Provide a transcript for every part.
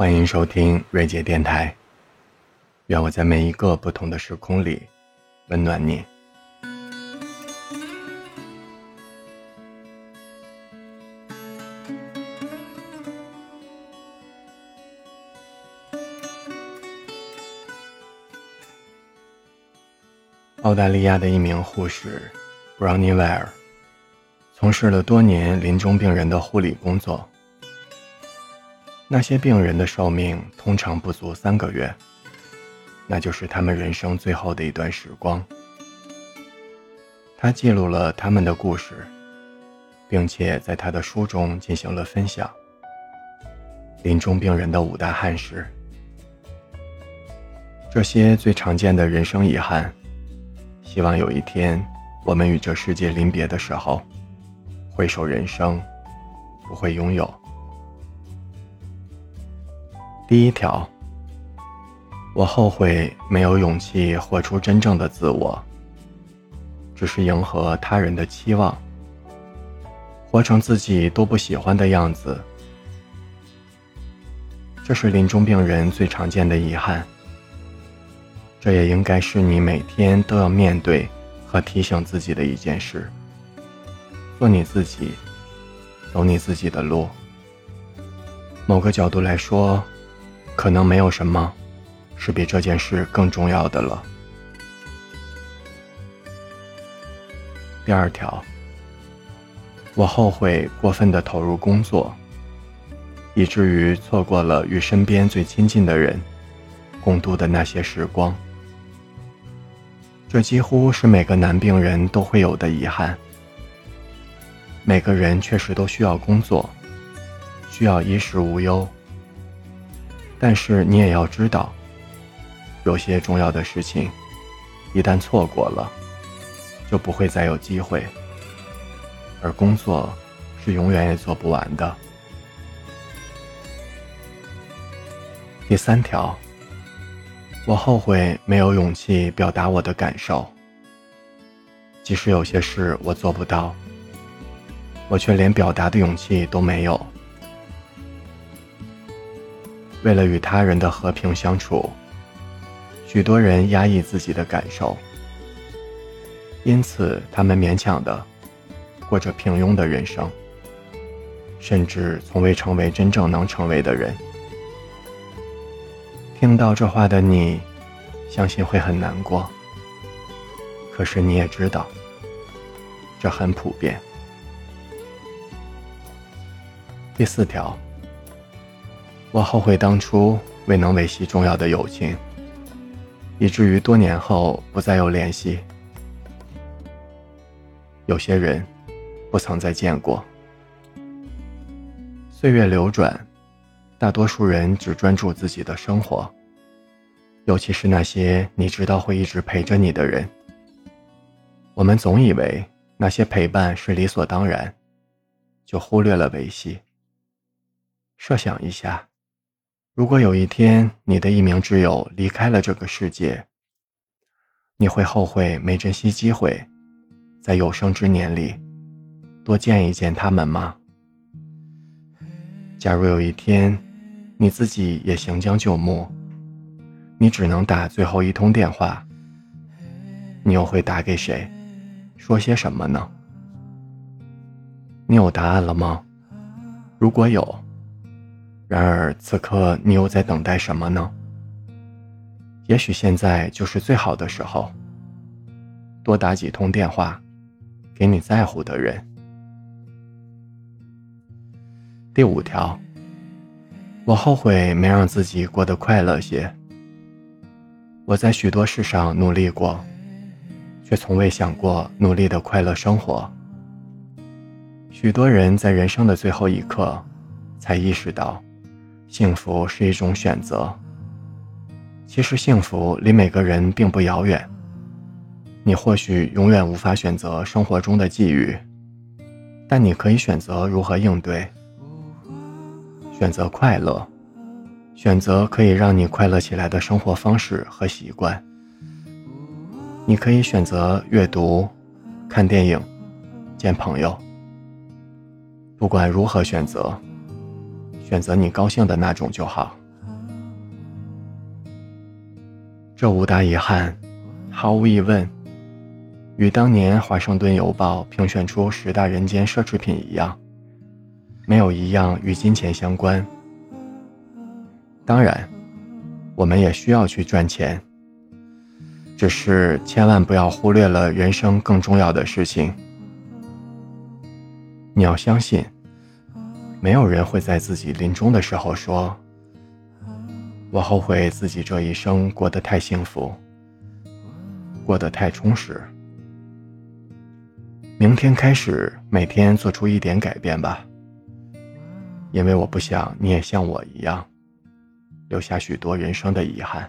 欢迎收听瑞杰电台。愿我在每一个不同的时空里温暖你。澳大利亚的一名护士 Brownie Ware 从事了多年临终病人的护理工作。那些病人的寿命通常不足三个月，那就是他们人生最后的一段时光。他记录了他们的故事，并且在他的书中进行了分享。临终病人的五大憾事，这些最常见的人生遗憾，希望有一天我们与这世界临别的时候，回首人生，不会拥有。第一条，我后悔没有勇气活出真正的自我，只是迎合他人的期望，活成自己都不喜欢的样子。这是临终病人最常见的遗憾，这也应该是你每天都要面对和提醒自己的一件事。做你自己，走你自己的路。某个角度来说。可能没有什么是比这件事更重要的了。第二条，我后悔过分的投入工作，以至于错过了与身边最亲近的人共度的那些时光。这几乎是每个男病人都会有的遗憾。每个人确实都需要工作，需要衣食无忧。但是你也要知道，有些重要的事情，一旦错过了，就不会再有机会。而工作是永远也做不完的。第三条，我后悔没有勇气表达我的感受，即使有些事我做不到，我却连表达的勇气都没有。为了与他人的和平相处，许多人压抑自己的感受，因此他们勉强的过着平庸的人生，甚至从未成为真正能成为的人。听到这话的你，相信会很难过。可是你也知道，这很普遍。第四条。我后悔当初未能维系重要的友情，以至于多年后不再有联系。有些人不曾再见过。岁月流转，大多数人只专注自己的生活，尤其是那些你知道会一直陪着你的人。我们总以为那些陪伴是理所当然，就忽略了维系。设想一下。如果有一天你的一名挚友离开了这个世界，你会后悔没珍惜机会，在有生之年里多见一见他们吗？假如有一天你自己也行将就木，你只能打最后一通电话，你又会打给谁，说些什么呢？你有答案了吗？如果有。然而，此刻你又在等待什么呢？也许现在就是最好的时候。多打几通电话，给你在乎的人。第五条，我后悔没让自己过得快乐些。我在许多事上努力过，却从未想过努力的快乐生活。许多人在人生的最后一刻，才意识到。幸福是一种选择。其实幸福离每个人并不遥远。你或许永远无法选择生活中的际遇，但你可以选择如何应对。选择快乐，选择可以让你快乐起来的生活方式和习惯。你可以选择阅读、看电影、见朋友。不管如何选择。选择你高兴的那种就好。这五大遗憾毫无疑问与当年华盛顿邮报评选出十大人间奢侈品一样没有一样与金钱相关。当然我们也需要去赚钱只是千万不要忽略了人生更重要的事情。你要相信没有人会在自己临终的时候说。我后悔自己这一生过得太幸福，过得太充实。明天开始，每天做出一点改变吧，因为我不想你也像我一样，留下许多人生的遗憾。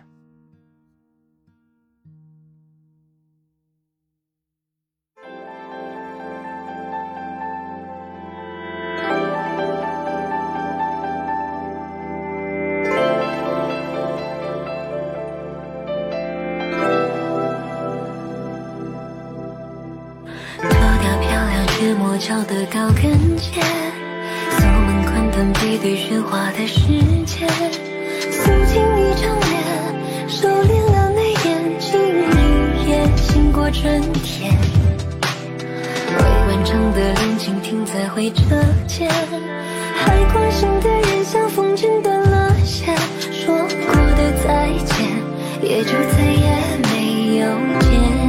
磨脚的高跟鞋，锁门关灯背对喧哗的世界，诉尽一张脸，收敛了眉眼，静一夜，醒过春天。未完成的恋情停在回车键，还关心的人像风筝断了线，说过的再见，也就再也没有见。